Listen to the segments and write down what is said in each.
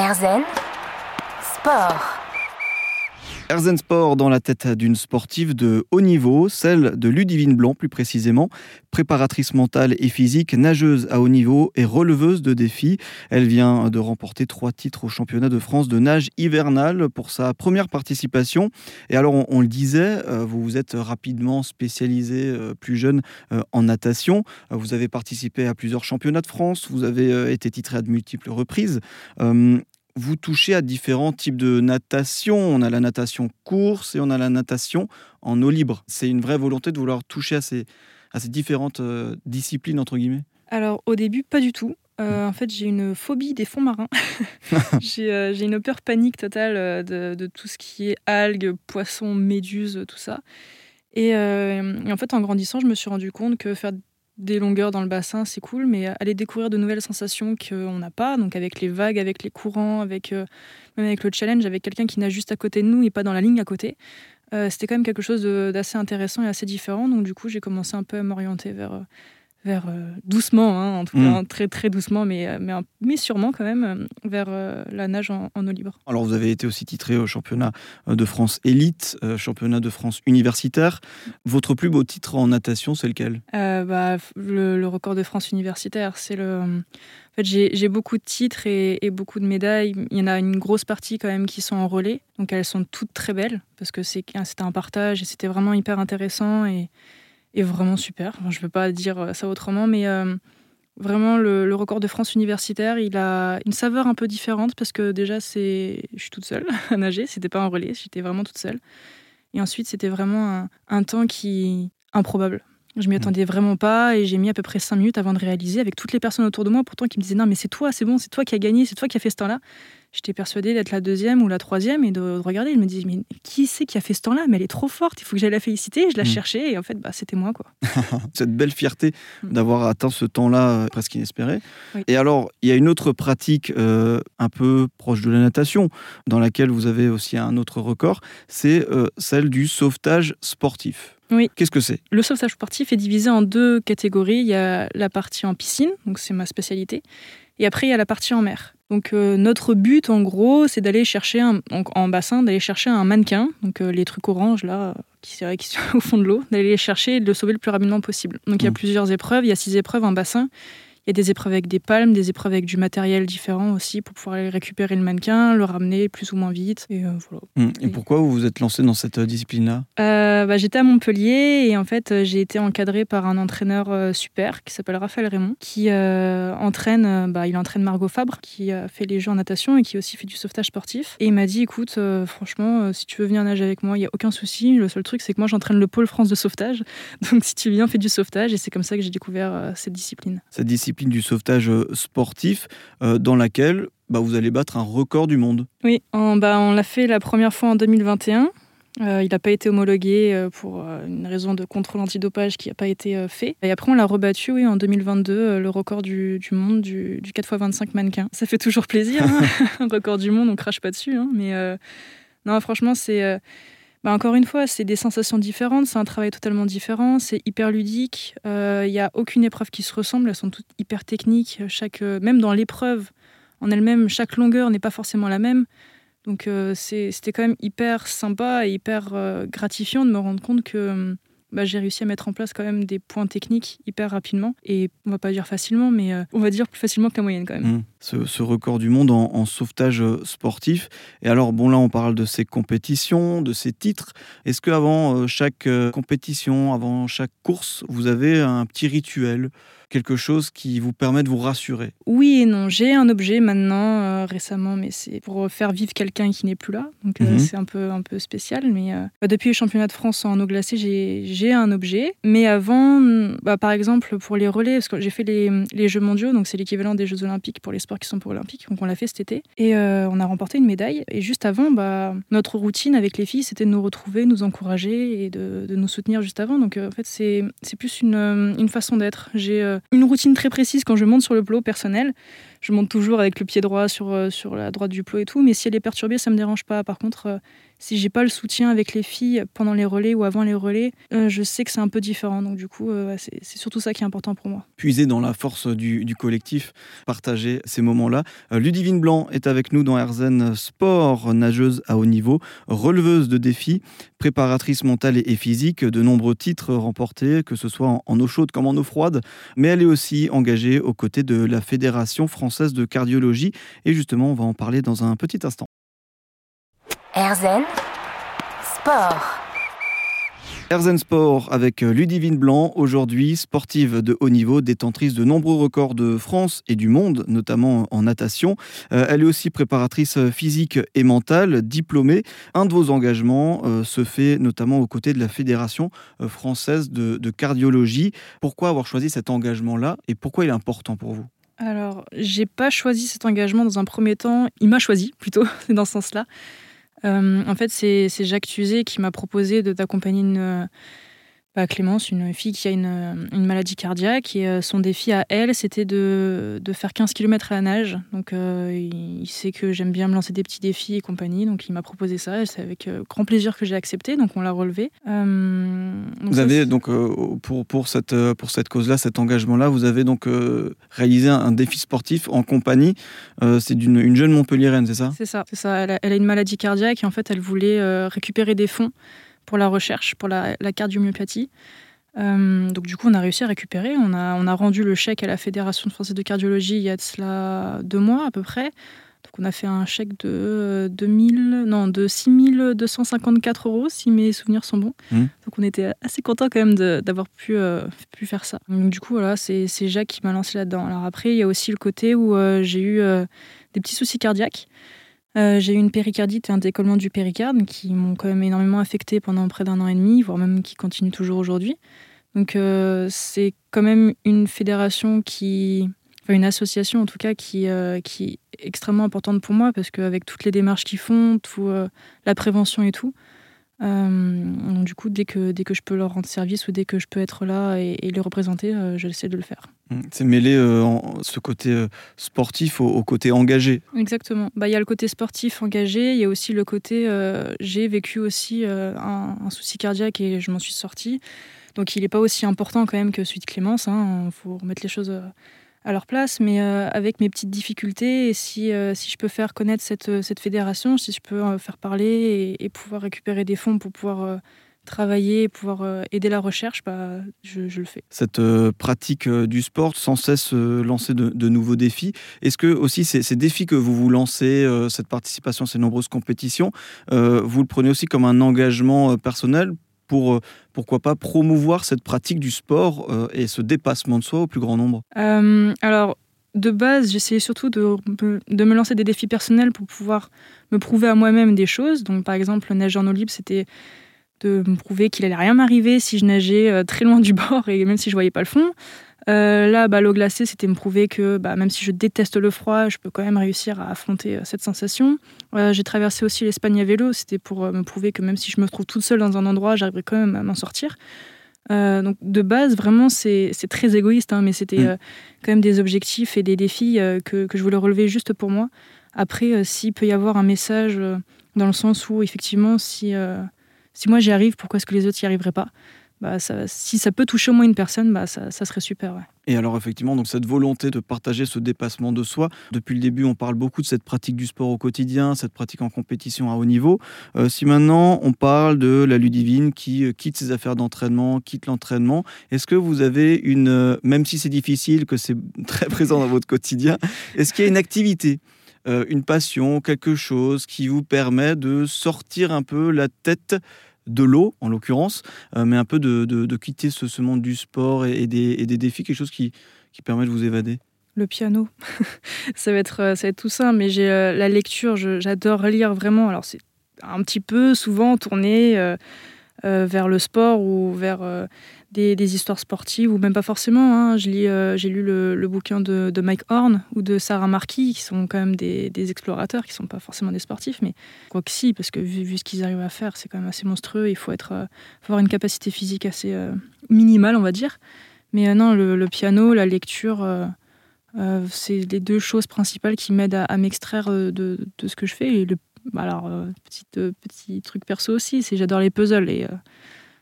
Erzen Sport. Erzen Sport dans la tête d'une sportive de haut niveau, celle de Ludivine Blanc plus précisément, préparatrice mentale et physique, nageuse à haut niveau et releveuse de défis. Elle vient de remporter trois titres au championnat de France de nage hivernale pour sa première participation. Et alors on, le disait, euh, vous vous êtes rapidement spécialisée euh, plus jeune euh, en natation. Vous avez participé à plusieurs championnats de France, vous avez été titrée à de multiples reprises vous touchez à différents types de natation. On a la natation course et on a la natation en eau libre. C'est une vraie volonté de vouloir toucher à ces, à ces différentes euh, disciplines, entre guillemets? Alors, au début, pas du tout. Euh, en fait, j'ai une phobie des fonds marins. Euh, j'ai une peur panique totale de, de, tout ce qui est algues, poissons, méduses, tout ça. Et, et, en fait, en grandissant, je me suis rendu compte que faire des longueurs dans le bassin, c'est cool, mais aller découvrir de nouvelles sensations qu'on n'a pas, donc avec les vagues, avec les courants, avec, euh, même avec le challenge, avec quelqu'un qui nage juste à côté de nous et pas dans la ligne à côté, euh, c'était quand même quelque chose d'assez intéressant et assez différent. Donc du coup, j'ai commencé un peu à m'orienter vers, euh, vers euh, doucement, hein, en tout cas mm. très très doucement, mais, euh, mais, mais sûrement quand même euh, vers la nage en, eau libre. Alors vous avez été aussi titré au championnat de France élite, championnat de France universitaire. Votre plus beau titre en natation, c'est lequel? Bah, le, record de France universitaire, c'est le. En fait, j'ai beaucoup de titres et, et, beaucoup de médailles. Il y en a une grosse partie quand même qui sont en relais, donc elles sont toutes très belles parce que c'était un partage et c'était vraiment hyper intéressant et est vraiment super. je ne peux pas dire euh, ça autrement, mais euh, vraiment le, record de France universitaire, il a une saveur un peu différente parce que déjà, c'est, je suis toute seule à nager. C'était pas un relais, j'étais vraiment toute seule. Et ensuite, c'était vraiment un, temps qui improbable. Je m'y mmh. attendais vraiment pas et j'ai mis à peu près cinq minutes avant de réaliser avec toutes les personnes autour de moi pourtant qui me disaient non mais c'est toi, c'est bon, c'est toi qui as gagné, c'est toi qui as fait ce temps-là j'étais persuadée d'être la deuxième ou la troisième et de, regarder. Je me disais, mais qui c'est qui a fait ce temps-là? Mais elle est trop forte, il faut que j'aille la féliciter. je la mm. cherchais et en fait, bah, c'était moi. quoi. Cette belle fierté mm. d'avoir atteint ce temps-là euh, presque inespéré. Et alors, il y a une autre pratique euh, un peu proche de la natation, dans laquelle vous avez aussi un autre record, c'est euh, celle du sauvetage sportif. Oui. Qu'est-ce que c'est? Le sauvetage sportif est divisé en deux catégories. Il y a la partie en piscine, donc c'est ma spécialité, et après il y a la partie en mer. Donc euh, notre but en gros, c'est d'aller chercher un, en bassin, d'aller chercher un mannequin, donc euh, les trucs oranges là, qui, qui sont au fond de l'eau, d'aller les chercher et de le sauver le plus rapidement possible. Donc il y a mmh. plusieurs épreuves, il y a six épreuves en bassin. Il y a des épreuves avec des palmes, des épreuves avec du matériel différent aussi pour pouvoir aller récupérer le mannequin, le ramener plus ou moins vite. Et, euh, voilà. Hum, et, pourquoi vous vous êtes lancé dans cette euh, discipline-là? Euh, bah, J'étais à Montpellier et en fait j'ai été encadré par un entraîneur super qui s'appelle Raphaël Raymond, qui entraîne, bah, il entraîne Margot Fabre, qui a fait les jeux en natation et qui aussi fait du sauvetage sportif. Et il m'a dit écoute, franchement, si tu veux venir nager avec moi, il n'y a aucun souci. Le seul truc c'est que moi j'entraîne le pôle France de sauvetage. Donc si tu viens, fais du sauvetage. Et c'est comme ça que j'ai découvert cette discipline. Cette discipline du sauvetage euh, sportif euh, dans laquelle bah, vous allez battre un record du monde. Oui, on, bah, on l'a fait la première fois en 2021. Euh, il n'a pas été homologué pour une raison de contrôle antidopage qui n'a pas été fait. Et après, on l'a rebattu oui, en 2022, le record du, monde du, 4x25 mannequin. Ça fait toujours plaisir, hein. un record du monde, on crache pas dessus. Hein. mais non, franchement, c'est bah, encore une fois, c'est des sensations différentes, c'est un travail totalement différent, c'est hyper ludique. Il euh, n'y a aucune épreuve qui se ressemble, elles sont toutes hyper techniques. Chaque, euh, même dans l'épreuve en elle-même, chaque longueur n'est pas forcément la même. Donc euh, c'était quand même hyper sympa et hyper gratifiant de me rendre compte que bah, j'ai réussi à mettre en place quand même des points techniques hyper rapidement. Et on va pas dire facilement, mais euh, on va dire plus facilement que la moyenne quand même. Mmh. Ce, record du monde en, sauvetage euh, sportif. Et alors, bon, là, on parle de ces compétitions, de ces titres. Est-ce qu'avant euh, chaque compétition, avant chaque course, vous avez un petit rituel quelque chose qui vous permet de vous rassurer Oui et non. J'ai un objet maintenant, euh, récemment, mais c'est pour faire vivre quelqu'un qui n'est plus là. Donc euh, mhm. c'est un peu, un peu spécial. Mais euh, bah, depuis le championnat de France en eau glacée, j'ai un objet. Mais avant, bah, par exemple, pour les relais, parce que j'ai fait les, les, Jeux mondiaux, donc c'est l'équivalent des Jeux olympiques pour les sports qui sont pour olympiques. Donc on l'a fait cet été. Et on a remporté une médaille. Et juste avant, bah, notre routine avec les filles, c'était de nous retrouver, nous encourager et de, de nous soutenir juste avant. Donc en fait, c'est plus une, une façon d'être. J'ai une routine très précise quand je monte sur le plot personnel. je monte toujours avec le pied droit sur, sur la droite du plot et tout. Mais si elle est perturbée, ça me dérange pas. Par contre, si j'ai pas le soutien avec les filles pendant les relais ou avant les relais, euh, je sais que c'est un peu différent. Donc du coup, euh, c'est surtout ça qui est important pour moi. Puiser dans la force du, collectif, partager ces moments-là. Euh, Ludivine Blanc est avec nous dans Herzen Sport, nageuse à haut niveau, releveuse de défis, préparatrice mentale et physique, de nombreux titres remportés, que ce soit en eau chaude comme en eau froide, mais elle est aussi engagée aux côtés de la Fédération française de cardiologie. Et justement, on va en parler dans un petit instant. Erzen Sport. Erzen Sport avec euh, Ludivine Blanc, aujourd'hui sportive de haut niveau, détentrice de nombreux records de France et du monde, notamment en natation. Euh, elle est aussi préparatrice physique et mentale, diplômée. Un de vos engagements euh, se fait notamment aux côtés de la Fédération française de, de cardiologie. Pourquoi avoir choisi cet engagement-là et pourquoi il est important pour vous? Alors, j'ai pas choisi cet engagement dans un premier temps. Il m'a choisi plutôt, dans ce sens-là. Euh, en fait, c'est Jacques Tuzet qui m'a proposé de d'accompagner une, bah, Clémence, une fille qui a une, une maladie cardiaque. Et euh, son défi à elle, c'était de, de, faire 15 km à la nage. Donc, euh, il, sait que j'aime bien me lancer des petits défis et compagnie. Donc, il m'a proposé ça. Et c'est avec euh, grand plaisir que j'ai accepté. Donc, on l'a relevé. vous avez donc, pour, pour cette, pour cette cause-là, cet engagement-là, vous avez donc réalisé un, défi sportif en compagnie. c'est d'une une jeune Montpelliéraine, c'est ça? C'est ça. C'est ça. Elle a, elle a, une maladie cardiaque et en fait, elle voulait récupérer des fonds pour la recherche, pour la, la cardiomyopathie. Euh, donc du coup, on a réussi à récupérer. On a, on a rendu le chèque à la Fédération française de cardiologie il y a de cela deux mois à peu près. Donc on a fait un chèque de 2000, non, de 6254 euros si mes souvenirs sont bons. Mmh. Donc on était assez content quand même d'avoir pu, euh, pu faire ça. Donc du coup voilà, c'est Jacques qui m'a lancé là-dedans. Alors après, il y a aussi le côté où euh, j'ai eu des petits soucis cardiaques. Euh, j'ai eu une péricardite et un décollement du péricarde qui m'ont quand même énormément affecté pendant près d'un an et demi, voire même qui continuent toujours aujourd'hui. Donc euh, c'est quand même une fédération qui, enfin une association en tout cas qui, euh, qui est extrêmement importante pour moi parce qu'avec toutes les démarches qu'ils font, tout, la prévention et tout, du coup dès que, dès que je peux leur rendre service ou dès que je peux être là et, et les représenter, j'essaie de le faire. Mmh, c'est mêlé euh, ce côté euh, sportif au, côté engagé. Exactement. Bah, il y a le côté sportif engagé, il y a aussi le côté euh, j'ai vécu aussi un, souci cardiaque et je m'en suis sortie. Donc il n'est pas aussi important quand même que celui de Clémence. Il hein. faut remettre les choses à leur place. Mais avec mes petites difficultés, et si, si je peux faire connaître cette, cette fédération, si je peux faire parler et, pouvoir récupérer des fonds pour pouvoir travailler, pouvoir euh, aider la recherche, bah, je, le fais. Cette euh, pratique euh, du sport, sans cesse lancer de, nouveaux défis, est-ce que aussi ces, défis que vous vous lancez, cette participation à ces nombreuses compétitions, vous le prenez aussi comme un engagement personnel pour, pourquoi pas, promouvoir cette pratique du sport et ce dépassement de soi au plus grand nombre Alors, de base, j'essayais surtout de, de, me lancer des défis personnels pour pouvoir me prouver à moi-même des choses. Donc, par exemple, le nage en eau libre, c'était de me prouver qu'il allait rien m'arriver si je nageais euh, très loin du bord et même si je voyais pas le fond. Euh, là, bah, l'eau glacée, c'était me prouver que bah, même si je déteste le froid, je peux quand même réussir à affronter euh, cette sensation. j'ai traversé aussi l'Espagne à vélo, c'était pour me prouver que même si je me trouve toute seule dans un endroit, j'arriverais quand même à m'en sortir. donc de base, vraiment, c'est très égoïste, hein, mais c'était mm. quand même des objectifs et des défis que, que, je voulais relever juste pour moi. Après, s'il peut y avoir un message dans le sens où, effectivement, si si moi j'y arrive, pourquoi est-ce que les autres n'y arriveraient pas? Bah, si ça peut toucher au moins une personne, bah, ça, serait super. Et alors effectivement, donc cette volonté de partager ce dépassement de soi, depuis le début on parle beaucoup de cette pratique du sport au quotidien, cette pratique en compétition à haut niveau. Euh, si maintenant on parle de la Ludivine qui euh, quitte ses affaires d'entraînement, quitte l'entraînement, est-ce que vous avez une, euh, même si c'est difficile, que c'est très présent dans votre quotidien, est-ce qu'il y a une activité une passion, quelque chose qui vous permet de sortir un peu la tête de l'eau, en l'occurrence, euh, mais un peu de, quitter ce, monde du sport et, des, défis, quelque chose qui, permet de vous évader le piano, ça va être euh, ça va être tout ça, mais j'ai euh, la lecture, j'adore lire vraiment. Alors c'est un petit peu souvent tourné vers le sport ou vers des, histoires sportives, ou même pas forcément. Hein. Euh, j'ai lu le, bouquin de, Mike Horn ou de Sarah Marquis, qui sont quand même des, explorateurs, qui sont pas forcément des sportifs, mais quoi que si, parce que vu, ce qu'ils arrivent à faire, c'est quand même assez monstrueux. Il faut, être, euh, avoir une capacité physique assez euh, minimale, on va dire. Mais non, le, piano, la lecture, c'est les deux choses principales qui m'aident à, m'extraire de, ce que je fais. Alors, petit, petit truc perso aussi, c'est j'adore les puzzles. Et,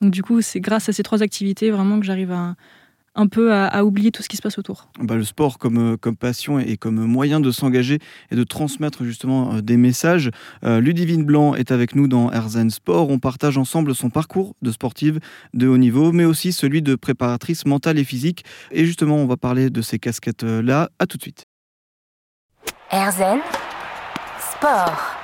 donc du coup, c'est grâce à ces trois activités vraiment que j'arrive à, un peu à, oublier tout ce qui se passe autour. Bah, le sport comme, euh, comme passion et comme moyen de s'engager et de transmettre justement euh, des messages. Euh, Ludivine Blanc est avec nous dans Herzen Sport. On partage ensemble son parcours de sportive de haut niveau, mais aussi celui de préparatrice mentale et physique. Et justement, on va parler de ces casquettes-là. À tout de suite. Herzen Sport.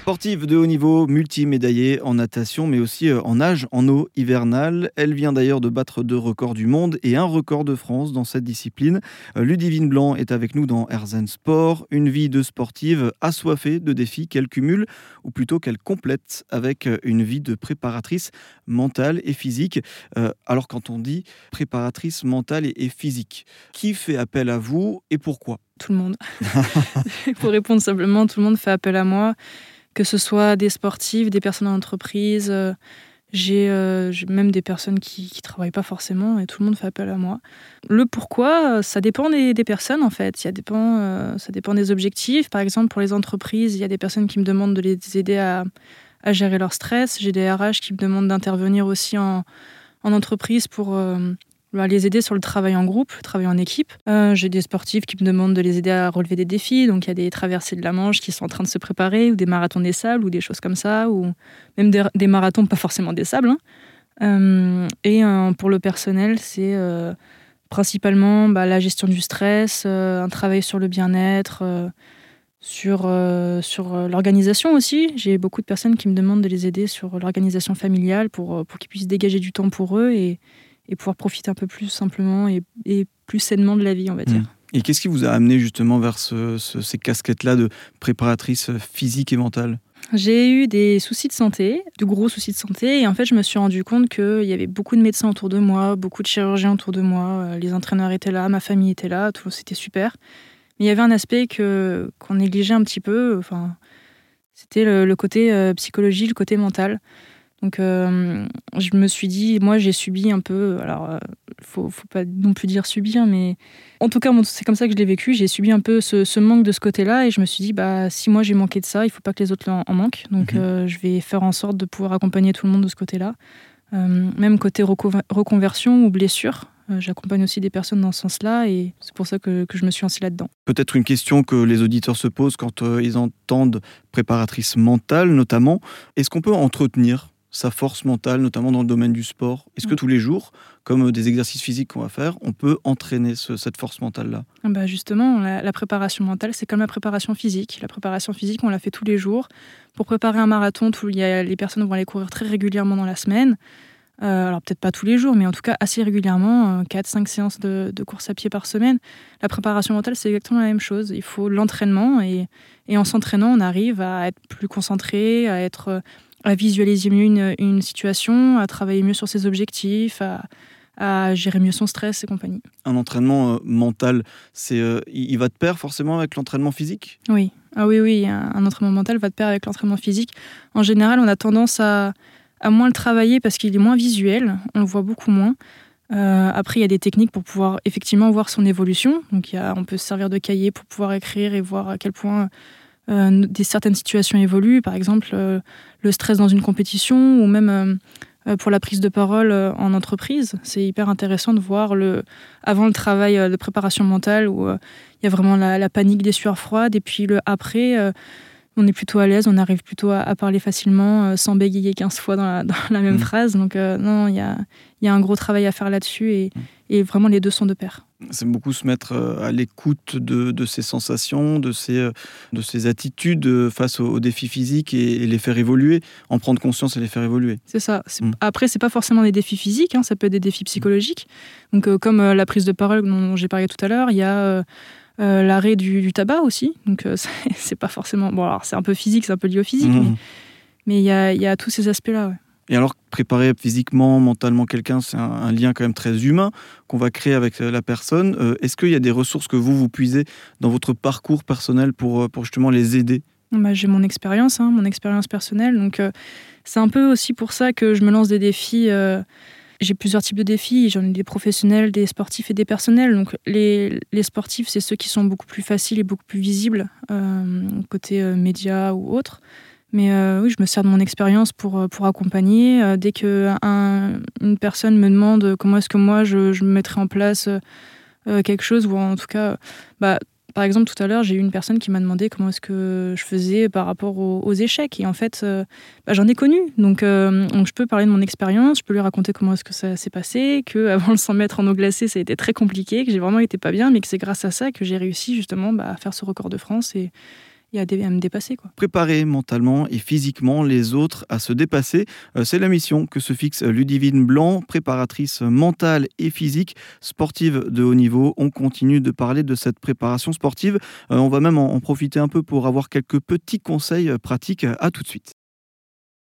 Sportive de haut niveau, multimédaillée en natation, mais aussi euh, en nage en eau hivernale. Elle vient d'ailleurs de battre deux records du monde et un record de France dans cette discipline. Euh, Ludivine Blanc est avec nous dans Herzen Sport, une vie de sportive assoiffée de défis qu'elle cumule, ou plutôt qu'elle complète avec euh, une vie de préparatrice mentale et physique. alors quand on dit préparatrice mentale et physique, qui fait appel à vous et pourquoi? Tout le monde. Pour répondre simplement, tout le monde fait appel à moi que ce soit des sportifs, des personnes en entreprise. Euh, euh, j'ai même des personnes qui ne travaillent pas forcément et tout le monde fait appel à moi. Le pourquoi, ça dépend des, personnes en fait. Ça dépend, euh, ça dépend des objectifs. Par exemple, pour les entreprises, il y a des personnes qui me demandent de les aider à, gérer leur stress. J'ai des RH qui me demandent d'intervenir aussi en, entreprise pour, les aider sur le travail en groupe, le travail en équipe. Euh, j'ai des sportifs qui me demandent de les aider à relever des défis. Donc il y a des traversées de la Manche qui sont en train de se préparer, ou des marathons des sables, ou des choses comme ça, ou même des, marathons pas forcément des sables. Hein. Euh, et euh, pour le personnel, c'est principalement bah, la gestion du stress, un travail sur le bien-être, sur, sur l'organisation aussi. J'ai beaucoup de personnes qui me demandent de les aider sur l'organisation familiale pour, pour qu'ils puissent dégager du temps pour eux et et pouvoir profiter un peu plus simplement et, plus sainement de la vie, on va dire. Mmh. Et qu'est-ce qui vous a amené justement vers ces casquettes-là de préparatrice physique et mentale? J'ai eu des soucis de santé, de gros soucis de santé, et en fait, je me suis rendu compte qu'il y avait beaucoup de médecins autour de moi, beaucoup de chirurgiens autour de moi, euh, les entraîneurs étaient là, ma famille était là, tout c'était super. Mais il y avait un aspect que qu'on négligeait un petit peu. Enfin, c'était le, côté euh, psychologie, le côté mental. Donc, euh, je me suis dit, moi, j'ai subi un peu. Alors, euh, faut, faut pas non plus dire subir, mais en tout cas, c'est comme ça que je l'ai vécu. J'ai subi un peu ce, manque de ce côté-là, et je me suis dit, bah, si moi j'ai manqué de ça, il faut pas que les autres en, manquent. Donc, mhm. euh, je vais faire en sorte de pouvoir accompagner tout le monde de ce côté-là. même côté reconversion ou blessure, J'accompagne aussi des personnes dans ce sens-là et c'est pour ça que, que, je me suis lancée là-dedans. Peut-être une question que les auditeurs se posent quand ils entendent préparatrice mentale notamment. Est-ce qu'on peut entretenir sa force mentale, notamment dans le domaine du sport Est-ce que tous les jours, comme euh, des exercices physiques qu'on va faire, on peut entraîner cette force mentale-là? Ah bah Justement, la, préparation mentale, c'est comme la préparation physique. La préparation physique, on la fait tous les jours. Pour préparer un marathon, il y a, les personnes vont aller courir très régulièrement dans la semaine. Euh, alors peut-être pas tous les jours, mais en tout cas assez régulièrement, 4-5 euh, séances de, course à pied par semaine. La préparation mentale, c'est exactement la même chose. Il faut l'entraînement et, et en s'entraînant, on arrive à être plus concentré, à être à visualiser mieux une, situation, à travailler mieux sur ses objectifs, à, gérer mieux son stress et compagnie. Un entraînement euh, mental, c'est, euh, il va de pair forcément avec l'entraînement physique? Oui, ah oui, oui, un, entraînement mental va de pair avec l'entraînement physique. En général, on a tendance à, à moins le travailler parce qu'il est moins visuel, on le voit beaucoup moins. Euh, après, il y a des techniques pour pouvoir effectivement voir son évolution. Donc, il y a, on peut se servir de cahier pour pouvoir écrire et voir à quel point des certaines situations évoluent, par exemple le stress dans une compétition ou même euh, pour la prise de parole en entreprise. C'est hyper intéressant de voir le, avant le travail de préparation mentale où il y a vraiment la, panique des sueurs froides et puis le après on est plutôt à l'aise, on arrive plutôt à, parler facilement sans bégayer 15 fois dans la, même mmh. phrase. Donc non, il y a, y a, un gros travail à faire là-dessus et, mmh. et, vraiment les deux sont de pair. C'est beaucoup se mettre euh, à l'écoute de, de, ses sensations, de ses, euh, de ses attitudes euh, face aux, défis physiques et, les faire évoluer, en prendre conscience et les faire évoluer. C'est ça. Mm. Après, c'est pas forcément des défis physiques, hein, ça peut être des défis psychologiques. Donc, comme la prise de parole dont j'ai parlé tout à l'heure, il y a l'arrêt du, tabac aussi. Donc, c'est pas forcément. Bon, alors c'est un peu physique, c'est un peu lié au physique, mm. mais il y a, y a, tous ces aspects-là. Ouais. Et alors, préparer physiquement, mentalement quelqu'un, c'est un, lien quand même très humain qu'on va créer avec euh, la personne. Euh, est-ce qu'il y a des ressources que vous, vous puisez dans votre parcours personnel pour, euh, justement les aider? Bah, J'ai mon expérience, hein, mon expérience personnelle. Donc, c'est un peu aussi pour ça que je me lance des défis j'ai plusieurs types de défis. J'en ai des professionnels, des sportifs et des personnels. Donc les, les sportifs, c'est ceux qui sont beaucoup plus faciles et beaucoup plus visibles, côté médias ou autres. Mais euh, oui, je me sers de mon expérience pour, pour accompagner. dès qu'une une personne me demande comment est-ce que moi je, je mettrais en place quelque chose, ou en tout cas, bah, par exemple, tout à l'heure, j'ai eu une personne qui m'a demandé comment est-ce que je faisais par rapport aux, échecs. Et en fait, euh, bah, j'en ai connu. Donc, euh, je peux parler de mon expérience, je peux lui raconter comment est-ce que ça s'est passé, que avant le 100 mètres en eau glacée, ça a été très compliqué, que j'ai vraiment été pas bien, mais que c'est grâce à ça que j'ai réussi justement bah, à faire ce record de France à, me dépasser. Préparer mentalement et physiquement les autres à se dépasser, euh, c'est la mission que se fixe Ludivine Blanc, préparatrice mentale et physique, sportive de haut niveau. On continue de parler de cette préparation sportive. Euh, on va même en profiter un peu pour avoir quelques petits conseils pratiques. À tout de suite.